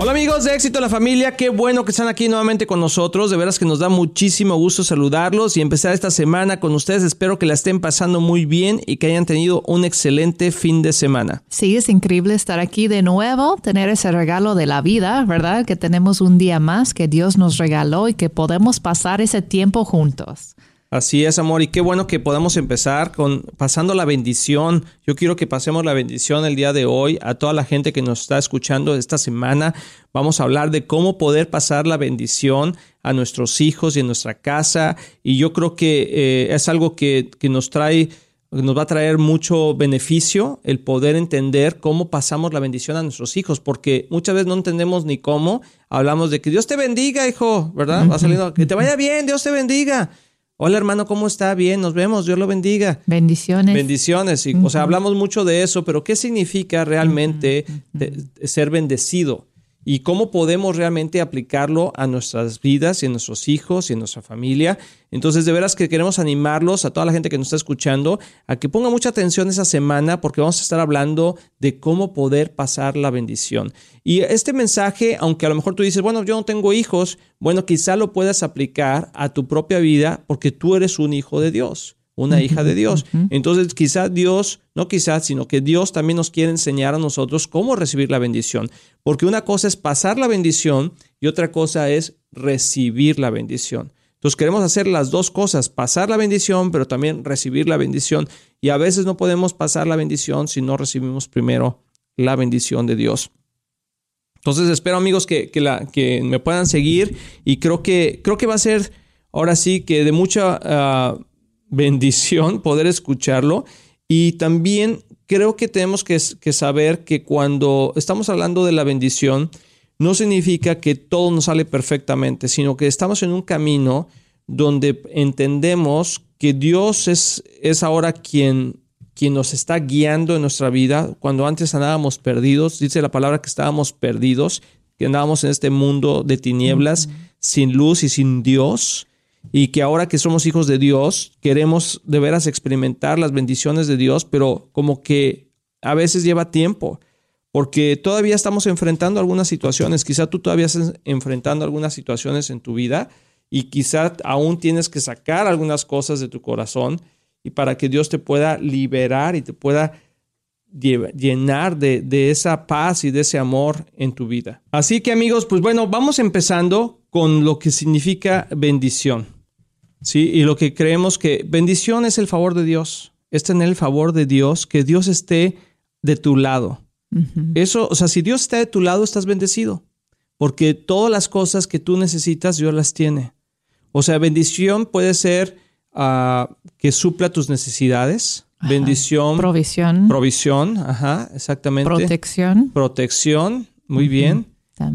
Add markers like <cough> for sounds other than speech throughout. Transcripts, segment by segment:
Hola amigos de Éxito la Familia, qué bueno que están aquí nuevamente con nosotros, de veras que nos da muchísimo gusto saludarlos y empezar esta semana con ustedes, espero que la estén pasando muy bien y que hayan tenido un excelente fin de semana. Sí, es increíble estar aquí de nuevo, tener ese regalo de la vida, ¿verdad? Que tenemos un día más que Dios nos regaló y que podemos pasar ese tiempo juntos. Así es, amor, y qué bueno que podamos empezar con pasando la bendición. Yo quiero que pasemos la bendición el día de hoy a toda la gente que nos está escuchando esta semana. Vamos a hablar de cómo poder pasar la bendición a nuestros hijos y en nuestra casa. Y yo creo que eh, es algo que, que nos trae nos va a traer mucho beneficio el poder entender cómo pasamos la bendición a nuestros hijos, porque muchas veces no entendemos ni cómo. Hablamos de que Dios te bendiga, hijo, ¿verdad? Va saliendo, que te vaya bien, Dios te bendiga. Hola hermano, ¿cómo está? Bien, nos vemos, Dios lo bendiga. Bendiciones. Bendiciones. Y, O sea, hablamos mucho de eso, pero ¿qué significa realmente ser bendecido? Y cómo podemos realmente aplicarlo a nuestras vidas y a nuestros hijos y a nuestra familia. Entonces, de veras que queremos animarlos a toda la gente que nos está escuchando a que ponga mucha atención esa semana porque vamos a estar hablando de cómo poder pasar la bendición. Y este mensaje, aunque a lo mejor tú dices, bueno, yo no tengo hijos, bueno, quizá lo puedas aplicar a tu propia vida porque tú eres un hijo de Dios una hija de Dios. Entonces, quizá Dios, no quizás, sino que Dios también nos quiere enseñar a nosotros cómo recibir la bendición. Porque una cosa es pasar la bendición y otra cosa es recibir la bendición. Entonces queremos hacer las dos cosas, pasar la bendición, pero también recibir la bendición. Y a veces no podemos pasar la bendición si no recibimos primero la bendición de Dios. Entonces espero amigos que, la, que me puedan seguir y creo que, creo que va a ser ahora sí que de mucha ah, bendición poder escucharlo. Y también creo que tenemos que, saber que cuando estamos hablando de la bendición, no significa que todo nos sale perfectamente, sino que estamos en un camino donde entendemos que Dios es, es ahora quien, quien nos está guiando en nuestra vida. Cuando antes andábamos perdidos, dice la palabra que estábamos perdidos, que andábamos en este mundo de tinieblas, sin luz y sin Dios y que ahora que somos hijos de Dios, queremos de veras experimentar las bendiciones de Dios, pero como que a veces lleva tiempo, porque todavía estamos enfrentando algunas situaciones, quizá tú todavía estás enfrentando algunas situaciones en tu vida y quizá aún tienes que sacar algunas cosas de tu corazón y para que Dios te pueda liberar y te pueda llenar de, de, esa paz y de ese amor en tu vida. Así que amigos, pues bueno, vamos empezando con lo que significa bendición. Sí, y lo que creemos que bendición es el favor de Dios, es tener el favor de Dios, que Dios esté de tu lado. Eso, o sea, si Dios está de tu lado, estás bendecido, porque todas las cosas que tú necesitas, Dios las tiene. O sea, bendición puede ser ah, que supla tus necesidades. Bendición. Provisión. Provisión, ajá, exactamente. Protección. Protección, muy bien.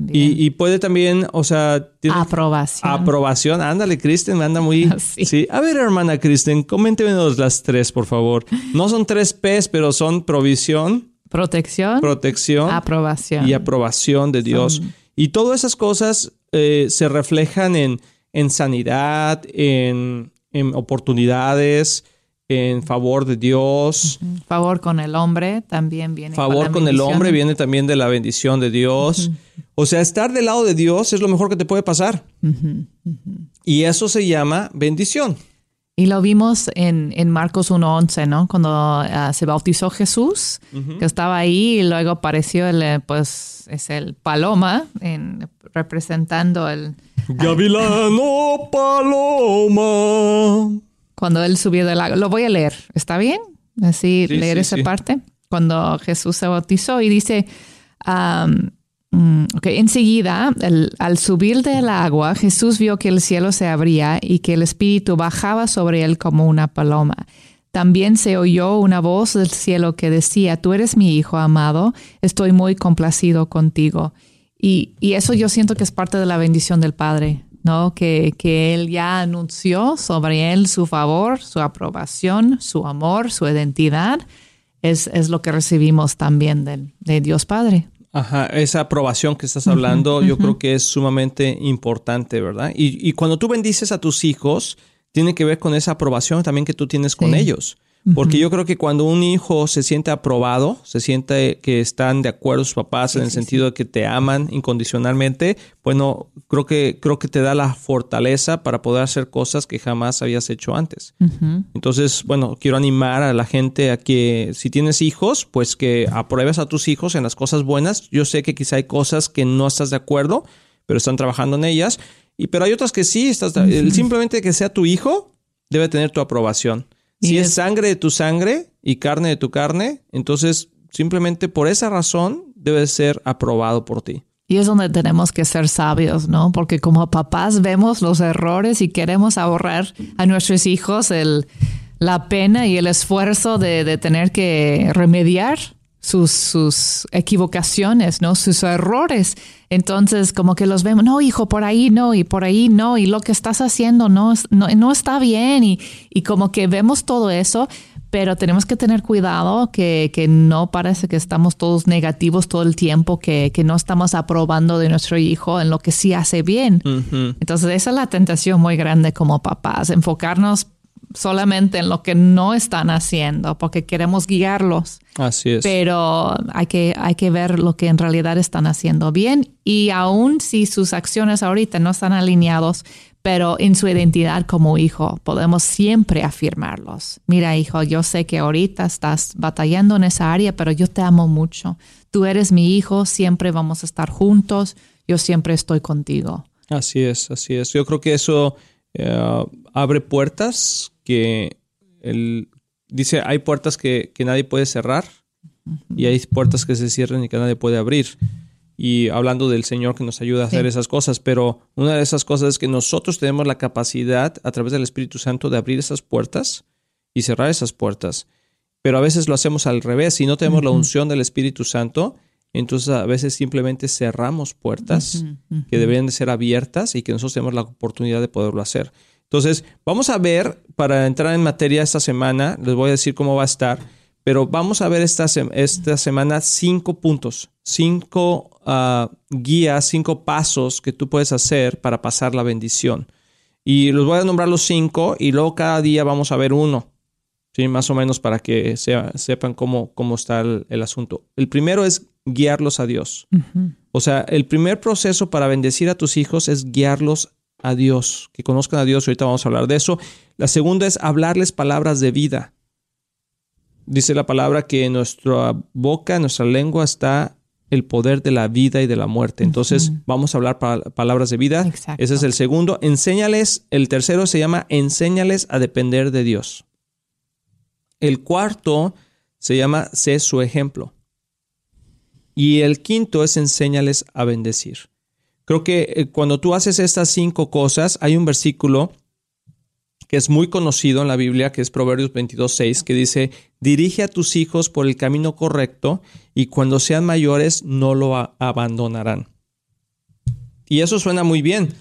Y, puede también, o sea... Aprobación. Aprobación. Ándale, Kristen, anda muy... <laughs> Sí. A ver, hermana Kristen, coméntenos las tres, por favor. No son tres P's, pero son provisión. Protección. Protección. Aprobación. Y aprobación de Dios. Y todas esas cosas eh, se reflejan en, en sanidad, en, en oportunidades, en favor de Dios. Favor con el hombre también viene. Favor con, el hombre viene también de la bendición de Dios. O sea, estar del lado de Dios es lo mejor que te puede pasar. Y eso se llama bendición. Y lo vimos en, en Marcos 1.11, ¿no? Cuando ah, se bautizó Jesús, que estaba ahí y luego apareció el, eh, pues, es el paloma en, representando el... Gavilano paloma cuando él subió del lago. Lo voy a leer, ¿está bien? Así leer esa parte. Cuando Jesús se bautizó y dice, um, enseguida, al subir del agua, Jesús vio que el cielo se abría y que el Espíritu bajaba sobre él como una paloma. También se oyó una voz del cielo que decía, tú eres mi hijo amado, estoy muy complacido contigo. Y, y eso yo siento que es parte de la bendición del Padre. ¿No? Que, que, Él ya anunció sobre Él su favor, su aprobación, su amor, su identidad, es, es lo que recibimos también de, de Dios Padre. Ajá, esa aprobación que estás hablando, yo creo que es sumamente importante, ¿verdad? Y, y, cuando tú bendices a tus hijos, tiene que ver con esa aprobación también que tú tienes con ellos. Porque yo creo que cuando un hijo se siente aprobado, se siente que están de acuerdo sus papás en el sentido de que te aman incondicionalmente, bueno, creo que, creo que te da la fortaleza para poder hacer cosas que jamás habías hecho antes. Entonces, bueno, quiero animar a la gente a que si tienes hijos, pues que apruebes a tus hijos en las cosas buenas. Yo sé que quizá hay cosas que no estás de acuerdo, pero están trabajando en ellas. Y, pero hay otras que sí, estás, simplemente que sea tu hijo, debe tener tu aprobación. Si es, sangre de tu sangre y carne de tu carne, entonces simplemente por esa razón debe ser aprobado por ti. Y es donde tenemos que ser sabios, ¿no? Porque como papás vemos los errores y queremos ahorrar a nuestros hijos el, la pena y el esfuerzo de, de tener que remediar sus, sus equivocaciones, ¿no? Sus errores. Entonces, como que los vemos, no, hijo, por ahí no, y por ahí no, y lo que estás haciendo no, no, no está bien, y, y, como que vemos todo eso, pero tenemos que tener cuidado que, que no parece que estamos todos negativos todo el tiempo, que, que, no estamos aprobando de nuestro hijo en lo que sí hace bien. Entonces, esa es la tentación muy grande como papás, enfocarnos solamente en lo que no están haciendo, porque queremos guiarlos. Así es. Pero hay que, hay que ver lo que en realidad están haciendo bien y aun si sus acciones ahorita no están alineados, pero en su identidad como hijo podemos siempre afirmarlos. Mira, hijo, yo sé que ahorita estás batallando en esa área, pero yo te amo mucho. Tú eres mi hijo, siempre vamos a estar juntos, yo siempre estoy contigo. Así es, así es. Yo creo que eso eh, abre puertas que él dice, hay puertas que, nadie puede cerrar y hay puertas que se cierran y que nadie puede abrir. Y hablando del Señor que nos ayuda a hacer esas cosas, pero una de esas cosas es que nosotros tenemos la capacidad a través del Espíritu Santo de abrir esas puertas y cerrar esas puertas. Pero a veces lo hacemos al revés. Si no tenemos la unción del Espíritu Santo, entonces a veces simplemente cerramos puertas que deberían de ser abiertas y que nosotros tenemos la oportunidad de poderlo hacer. Entonces, vamos a ver, para entrar en materia esta semana, les voy a decir cómo va a estar, pero vamos a ver esta, esta semana cinco puntos, cinco ah, guías, cinco pasos que tú puedes hacer para pasar la bendición. Y los voy a nombrar los cinco y luego cada día vamos a ver uno, ¿sí? más o menos para que sepan cómo, cómo está el, asunto. El primero es guiarlos a Dios. O sea, el primer proceso para bendecir a tus hijos es guiarlos a Dios, que conozcan a Dios. Ahorita vamos a hablar de eso. La segunda es hablarles palabras de vida. Dice la palabra que en nuestra boca, en nuestra lengua está el poder de la vida y de la muerte. Entonces vamos a hablar palabras de vida. Ese es el segundo. Enséñales, el tercero se llama enséñales a depender de Dios. El cuarto se llama sé su ejemplo. Y el quinto es enséñales a bendecir. Creo que eh, cuando tú haces estas cinco cosas, hay un versículo que es muy conocido en la Biblia, que es Proverbios 22, 6, que dice, dirige a tus hijos por el camino correcto y cuando sean mayores no lo abandonarán. Y eso suena muy bien.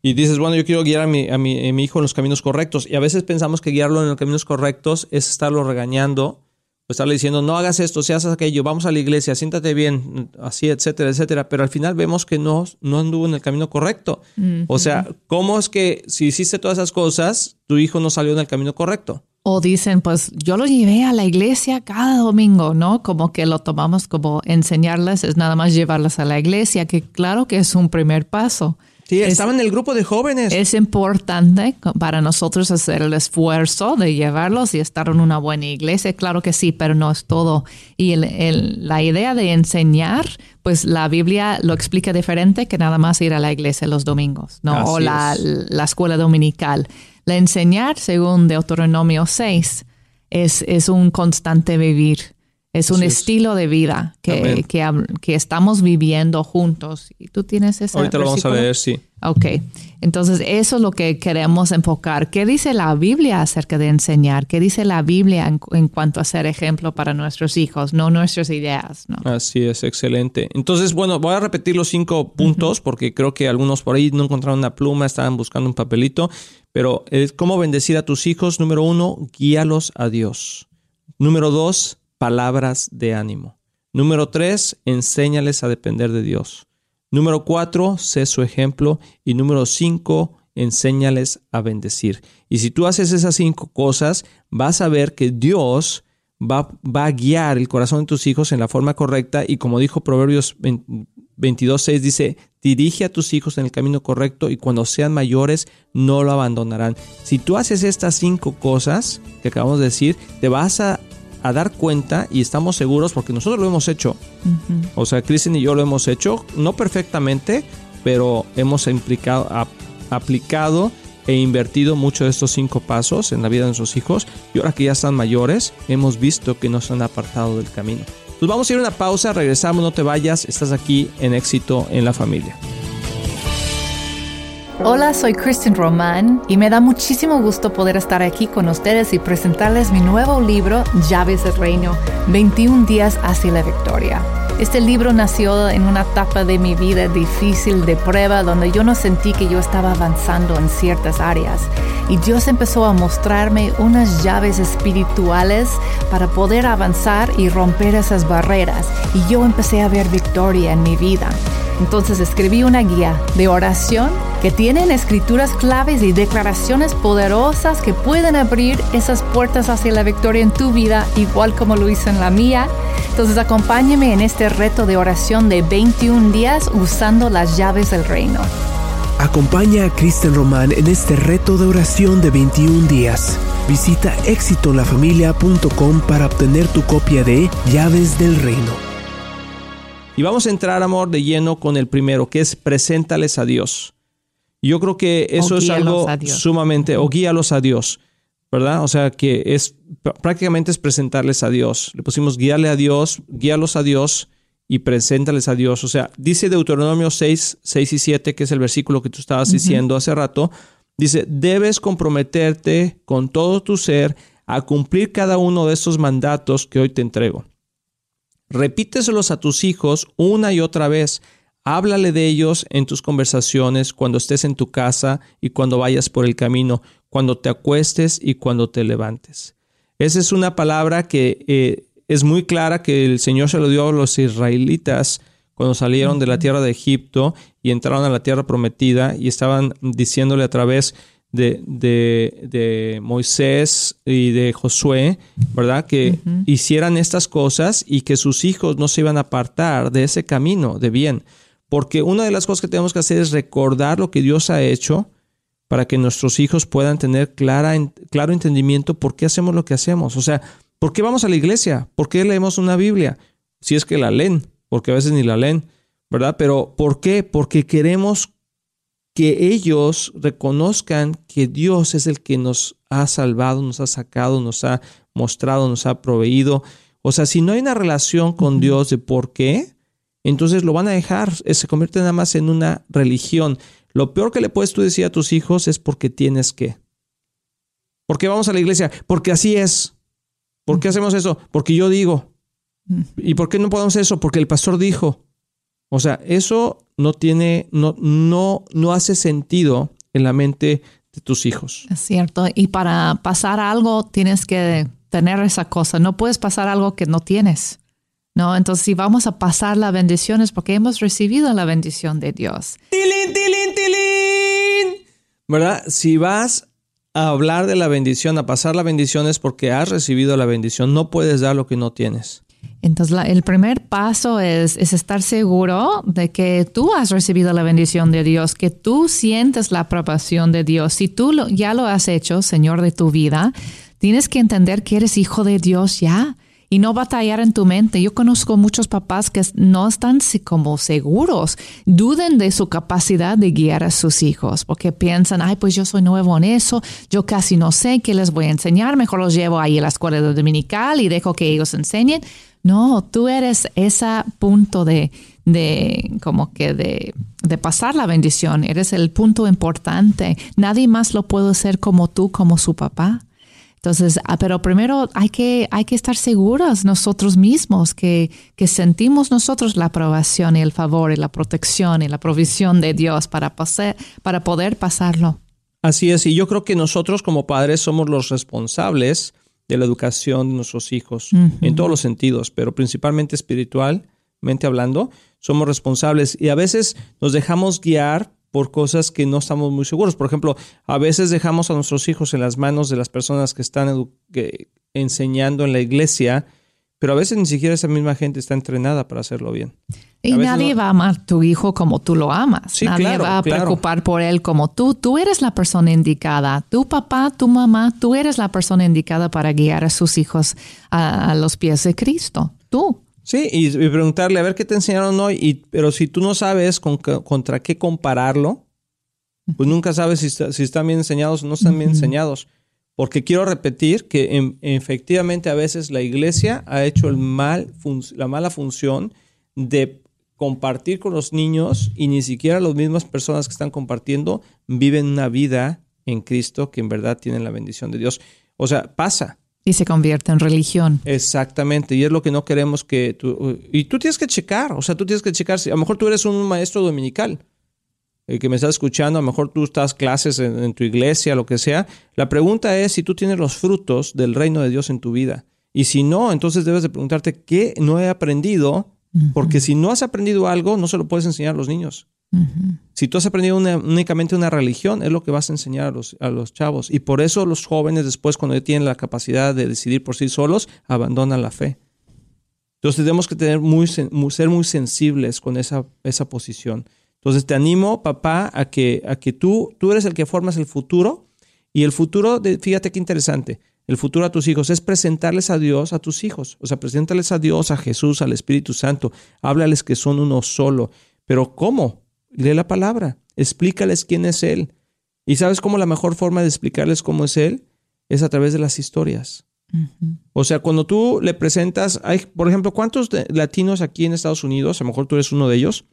Y dices, bueno, yo quiero guiar a mi, a mi, a mi hijo en los caminos correctos. Y a veces pensamos que guiarlo en los caminos correctos es estarlo regañando pues estarle diciendo, no hagas esto, si haces aquello, vamos a la iglesia, siéntate bien, así, etcétera, etcétera. Pero al final vemos que no, no anduvo en el camino correcto. O sea, ¿cómo es que si hiciste todas esas cosas, tu hijo no salió en el camino correcto? O dicen, pues yo lo llevé a la iglesia cada domingo, ¿no? Como que lo tomamos como enseñarles, es nada más llevarlas a la iglesia, que claro que es un primer paso. Sí, estaba en el grupo de jóvenes. Es importante para nosotros hacer el esfuerzo de llevarlos y estar en una buena iglesia, claro que sí, pero no es todo. Y la idea de enseñar, pues la Biblia lo explica diferente que nada más ir a la iglesia los domingos, ¿no? o la, la, escuela dominical. La enseñar, según Deuteronomio 6, es, es un constante vivir es un estilo de vida que, que, estamos viviendo juntos. ¿Y tú tienes esa Ahorita lo vamos a ver, sí. Ok. Entonces, eso es lo que queremos enfocar. ¿Qué dice la Biblia acerca de enseñar? ¿Qué dice la Biblia en, cuanto a ser ejemplo para nuestros hijos, no nuestras ideas? ¿no? Así es, excelente. Entonces, bueno, voy a repetir los cinco puntos porque creo que algunos por ahí no encontraron una pluma, estaban buscando un papelito. Pero es cómo bendecir a tus hijos. Número uno, guíalos a Dios. Número dos, palabras de ánimo. Número tres, enséñales a depender de Dios. Número cuatro, sé su ejemplo. Y número cinco, enséñales a bendecir. Y si tú haces esas cinco cosas, vas a ver que Dios va, va a guiar el corazón de tus hijos en la forma correcta. Y como dijo Proverbios 22.6, dice, dirige a tus hijos en el camino correcto y cuando sean mayores no lo abandonarán. Si tú haces estas cinco cosas que acabamos de decir, te vas a, dar cuenta y estamos seguros porque nosotros lo hemos hecho. O sea, Kristen y yo lo hemos hecho, no perfectamente, pero hemos implicado, aplicado e invertido mucho de estos cinco pasos en la vida de nuestros hijos y ahora que ya están mayores, hemos visto que nos han apartado del camino. Pues vamos a ir a una pausa, regresamos, no te vayas, estás aquí en éxito en la familia. Hola, soy Kristen Román y me da muchísimo gusto poder estar aquí con ustedes y presentarles mi nuevo libro, Llaves del Reino, 21 días hacia la victoria. Este libro nació en una etapa de mi vida difícil de prueba donde yo no sentí que yo estaba avanzando en ciertas áreas. Y Dios empezó a mostrarme unas llaves espirituales para poder avanzar y romper esas barreras. Y yo empecé a ver victoria en mi vida. Entonces escribí una guía de oración que tienen escrituras claves y declaraciones poderosas que pueden abrir esas puertas hacia la victoria en tu vida, igual como lo hice en la mía. Entonces acompáñeme en este reto de oración de 21 días usando las llaves del reino. Acompaña a Kristen Román en este reto de oración de 21 días. Visita éxitolafamilia.com para obtener tu copia de Llaves del Reino. Y vamos a entrar, amor, de lleno con el primero, que es preséntales a Dios. Yo creo que eso es algo sumamente, o guíalos a Dios, ¿verdad? O sea, que es prácticamente es presentarles a Dios. Le pusimos guíale a Dios, guíalos a Dios y preséntales a Dios. O sea, dice Deuteronomio 6, 6 y 7, que es el versículo que tú estabas diciendo hace rato, dice, debes comprometerte con todo tu ser a cumplir cada uno de estos mandatos que hoy te entrego. Repíteselos a tus hijos una y otra vez. Háblale de ellos en tus conversaciones, cuando estés en tu casa y cuando vayas por el camino, cuando te acuestes y cuando te levantes. Esa es una palabra que eh, es muy clara que el Señor se lo dio a los israelitas cuando salieron de la tierra de Egipto y entraron a la tierra prometida y estaban diciéndole a través de, de, Moisés y de Josué, ¿verdad? Que hicieran estas cosas y que sus hijos no se iban a apartar de ese camino de bien. Porque una de las cosas que tenemos que hacer es recordar lo que Dios ha hecho para que nuestros hijos puedan tener clara, claro entendimiento por qué hacemos lo que hacemos. O sea, ¿por qué vamos a la iglesia? ¿Por qué leemos una Biblia? Si es que la leen, porque a veces ni la leen, ¿verdad? Pero ¿por qué? Porque queremos que ellos reconozcan que Dios es el que nos ha salvado, nos ha sacado, nos ha mostrado, nos ha proveído. O sea, si no hay una relación con Dios de por qué, entonces lo van a dejar, eh, se convierte nada más en una religión. Lo peor que le puedes tú decir a tus hijos es porque tienes que. ¿Por qué vamos a la iglesia? Porque así es. ¿Por qué hacemos eso? Porque yo digo. ¿Y por qué no podemos eso? Porque el pastor dijo. O sea, eso no tiene, no, no, no hace sentido en la mente de tus hijos. Es cierto. Y para pasar algo tienes que tener esa cosa. No puedes pasar algo que no tienes. ¿No? Entonces, si vamos a pasar la bendición es porque hemos recibido la bendición de Dios. ¡Tilín, tilín, tilín! ¿Verdad? Si vas a hablar de la bendición, a pasar la bendición es porque has recibido la bendición. No puedes dar lo que no tienes. Entonces, el primer paso es, estar seguro de que tú has recibido la bendición de Dios, que tú sientes la aprobación de Dios. Si tú ya lo has hecho, Señor de tu vida, tienes que entender que eres hijo de Dios ya y no batallar en tu mente. Yo conozco muchos papás que no están como seguros, duden de su capacidad de guiar a sus hijos, porque piensan, ay, pues yo soy nuevo en eso, yo casi no sé qué les voy a enseñar, mejor los llevo ahí a la escuela dominical y dejo que ellos enseñen. No, tú eres ese punto de, de como que de, pasar la bendición, eres el punto importante. Nadie más lo puede hacer como tú, como su papá. Entonces, ah, pero primero hay que, hay que estar seguros nosotros mismos que, que sentimos nosotros la aprobación y el favor y la protección y la provisión de Dios para, pasar, para poder pasarlo. Así es, y yo creo que nosotros como padres somos los responsables de la educación de nuestros hijos, en todos los sentidos, pero principalmente espiritualmente hablando, somos responsables y a veces nos dejamos guiar por cosas que no estamos muy seguros. Por ejemplo, a veces dejamos a nuestros hijos en las manos de las personas que están enseñando en la iglesia, pero a veces ni siquiera esa misma gente está entrenada para hacerlo bien. Y nadie va a amar a tu hijo como tú lo amas. nadie va a preocupar por él como tú. Tú eres la persona indicada. Tu papá, tu mamá, tú eres la persona indicada para guiar a sus hijos a, los pies de Cristo. Tú. Sí, y, preguntarle a ver qué te enseñaron hoy. Y, pero si tú no sabes contra qué compararlo, pues nunca sabes si, si están bien enseñados o no están bien enseñados. Porque quiero repetir que efectivamente a veces la iglesia ha hecho el mal, la mala función de compartir con los niños y ni siquiera las mismas personas que están compartiendo viven una vida en Cristo que en verdad tienen la bendición de Dios. O sea, pasa. Y se convierte en religión. Exactamente, y es lo que no queremos que tú... Y tú tienes que checar, o sea, tú tienes que checar, si a lo mejor tú eres un maestro dominical el que me está escuchando, a lo mejor tú estás clases en, tu iglesia, lo que sea. La pregunta es si tú tienes los frutos del reino de Dios en tu vida. Y si no, entonces debes de preguntarte qué no he aprendido, porque si no has aprendido algo, no se lo puedes enseñar a los niños. Si tú has aprendido únicamente una religión, es lo que vas a enseñar a los, a los chavos. Y por eso los jóvenes después, cuando ya tienen la capacidad de decidir por sí solos, abandonan la fe. Entonces tenemos que tener muy, ser muy sensibles con esa, esa posición. Entonces te animo, papá, a que, a que tú, tú eres el que formas el futuro y el futuro, fíjate qué interesante, el futuro a tus hijos es presentarles a Dios a tus hijos, o sea, preséntales a Dios, a Jesús, al Espíritu Santo, háblales que son uno solo, pero ¿cómo? Lee la palabra, explícales quién es Él. ¿Y sabes cómo la mejor forma de explicarles cómo es Él? Es a través de las historias. O sea, cuando tú le presentas, hay, por ejemplo, ¿cuántos latinos aquí en Estados Unidos? A lo mejor tú eres uno de ellos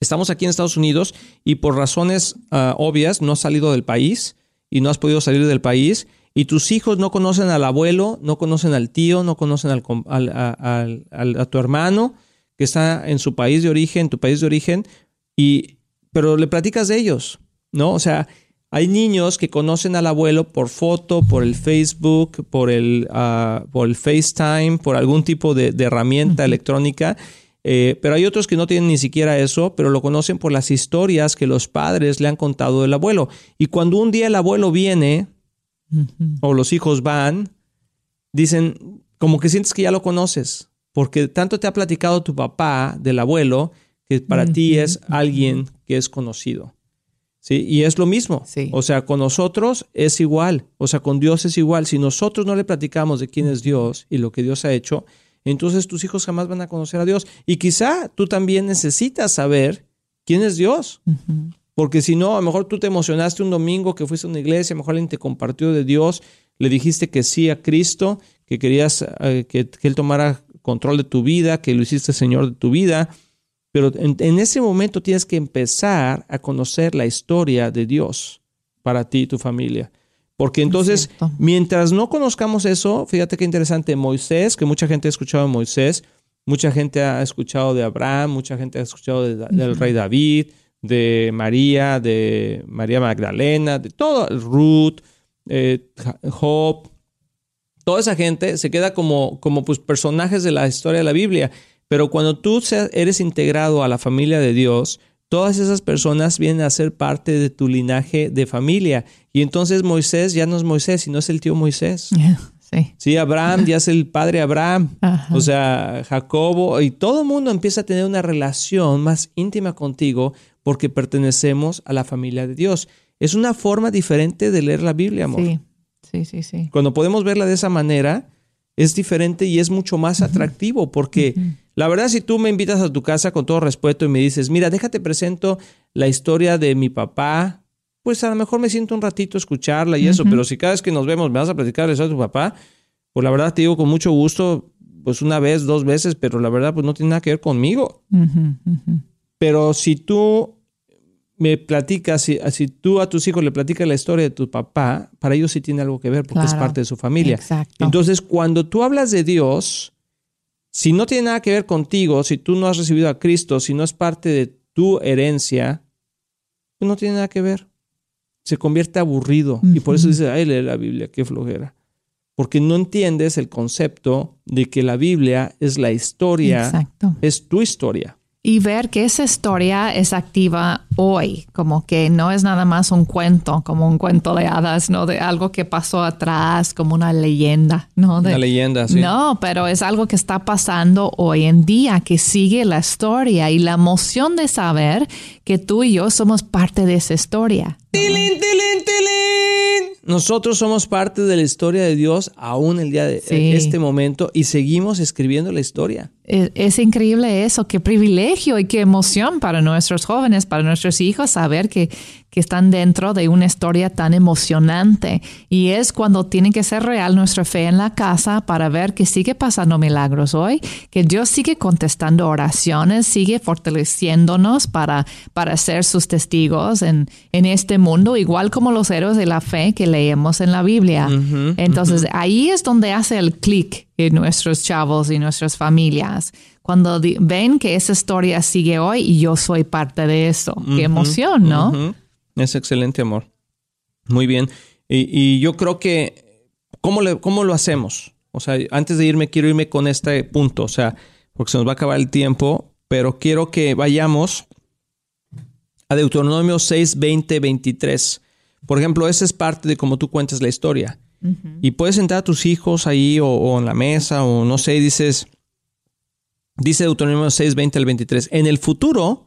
estamos aquí en Estados Unidos y por razones ah, obvias no has salido del país y no has podido salir del país y tus hijos no conocen al abuelo, no conocen al tío, no conocen al, a tu hermano que está en su país de origen, tu país de origen, y, pero le platicas de ellos, ¿no? O sea, hay niños que conocen al abuelo por foto, por el Facebook, por el, ah, por el FaceTime, por algún tipo de, herramienta electrónica eh, pero hay otros que no tienen ni siquiera eso, pero lo conocen por las historias que los padres le han contado del abuelo. Y cuando un día el abuelo viene o los hijos van, dicen, como que sientes que ya lo conoces, porque tanto te ha platicado tu papá del abuelo que para ti es alguien que es conocido. ¿Sí? Y es lo mismo. O sea, con nosotros es igual. O sea, con Dios es igual. Si nosotros no le platicamos de quién es Dios y lo que Dios ha hecho, entonces tus hijos jamás van a conocer a Dios. Y quizá tú también necesitas saber quién es Dios. Porque si no, a lo mejor tú te emocionaste un domingo que fuiste a una iglesia, a lo mejor alguien te compartió de Dios, le dijiste que sí a Cristo, que querías eh, que, Él tomara control de tu vida, que lo hiciste Señor de tu vida. Pero en, ese momento tienes que empezar a conocer la historia de Dios para ti y tu familia. Porque entonces, mientras no conozcamos eso, fíjate qué interesante, Moisés, que mucha gente ha escuchado de Moisés, mucha gente ha escuchado de Abraham, mucha gente ha escuchado del rey David, de María, de María Magdalena, de todo, Ruth, eh, Job, toda esa gente se queda como, como pues, personajes de la historia de la Biblia. Pero cuando tú eres integrado a la familia de Dios, todas esas personas vienen a ser parte de tu linaje de familia. Y entonces Moisés ya no es Moisés, sino es el tío Moisés. <laughs> Sí. sí. Abraham ya es el padre Abraham. O sea, Jacobo y todo el mundo empieza a tener una relación más íntima contigo porque pertenecemos a la familia de Dios. Es una forma diferente de leer la Biblia, amor. Sí, sí, sí. sí. Cuando podemos verla de esa manera, es diferente y es mucho más atractivo porque... La verdad, si tú me invitas a tu casa con todo respeto y me dices, mira, déjate presento la historia de mi papá, pues a lo mejor me siento un ratito a escucharla y eso, pero si cada vez que nos vemos me vas a platicar eso de tu papá, pues la verdad te digo con mucho gusto, pues una vez, dos veces, pero la verdad pues no tiene nada que ver conmigo. Pero si tú me platicas, si, si, tú a tus hijos le platicas la historia de tu papá, para ellos sí tiene algo que ver porque es parte de su familia. Exacto. Entonces, cuando tú hablas de Dios, si no tiene nada que ver contigo, si tú no has recibido a Cristo, si no es parte de tu herencia, pues no tiene nada que ver. Se convierte aburrido. Y por eso dice, ay, lee la Biblia, qué flojera. porque no entiendes el concepto de que la Biblia es la historia, es tu historia y ver que esa historia es activa hoy, como que no es nada más un cuento, como un cuento de hadas, ¿no? De algo que pasó atrás, como una leyenda, ¿no? una leyenda, sí. No, pero es algo que está pasando hoy en día, que sigue la historia y la emoción de saber que tú y yo somos parte de esa historia. ¡Tilín, tilín, tilín! Nosotros somos parte de la historia de Dios aún el día de este momento y seguimos escribiendo la historia. Es, increíble eso, qué privilegio y qué emoción para nuestros jóvenes, para nuestros hijos, saber que, que están dentro de una historia tan emocionante. Y es cuando tiene que ser real nuestra fe en la casa para ver que sigue pasando milagros hoy, que Dios sigue contestando oraciones, sigue fortaleciéndonos para, para ser sus testigos en, en este mundo, igual como los héroes de la fe que leemos en la Biblia. Entonces ahí es donde hace el clic y nuestros chavos y nuestras familias. Cuando ven que esa historia sigue hoy y yo soy parte de eso. Qué emoción, ¿no? Es excelente amor. Muy bien. Y, yo creo que, ¿cómo, le, ¿cómo lo hacemos? O sea, antes de irme, quiero irme con este punto. O sea, porque se nos va a acabar el tiempo, pero quiero que vayamos a Deuteronomio 6, 20, 23. Por ejemplo, esa es parte de cómo tú cuentas la historia. Y puedes sentar a tus hijos ahí o, en la mesa o no sé, dices, dice Deuteronomio 6, 20 al 23, en el futuro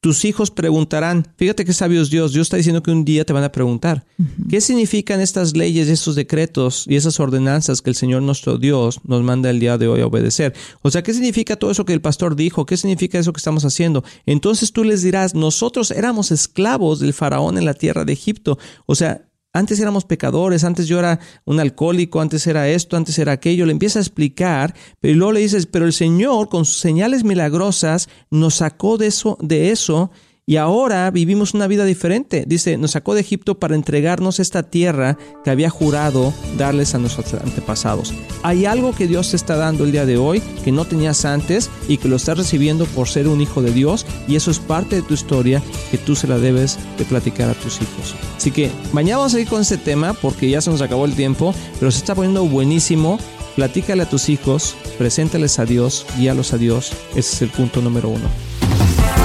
tus hijos preguntarán, fíjate qué sabio es Dios, Dios está diciendo que un día te van a preguntar, ¿qué significan estas leyes, estos decretos y esas ordenanzas que el Señor nuestro Dios nos manda el día de hoy a obedecer? O sea, ¿qué significa todo eso que el pastor dijo? ¿Qué significa eso que estamos haciendo? Entonces tú les dirás, nosotros éramos esclavos del faraón en la tierra de Egipto. O sea, antes éramos pecadores, antes yo era un alcohólico, antes era esto, antes era aquello. Le empieza a explicar, pero luego le dices, pero el Señor con sus señales milagrosas nos sacó de eso, de eso y ahora vivimos una vida diferente. Dice, nos sacó de Egipto para entregarnos esta tierra que había jurado darles a nuestros antepasados. Hay algo que Dios te está dando el día de hoy que no tenías antes y que lo estás recibiendo por ser un hijo de Dios y eso es parte de tu historia que tú se la debes de platicar a tus hijos. Así que mañana vamos a ir con este tema porque ya se nos acabó el tiempo, pero se está poniendo buenísimo. Platícale a tus hijos, preséntales a Dios, guíalos a Dios. Ese es el punto número uno.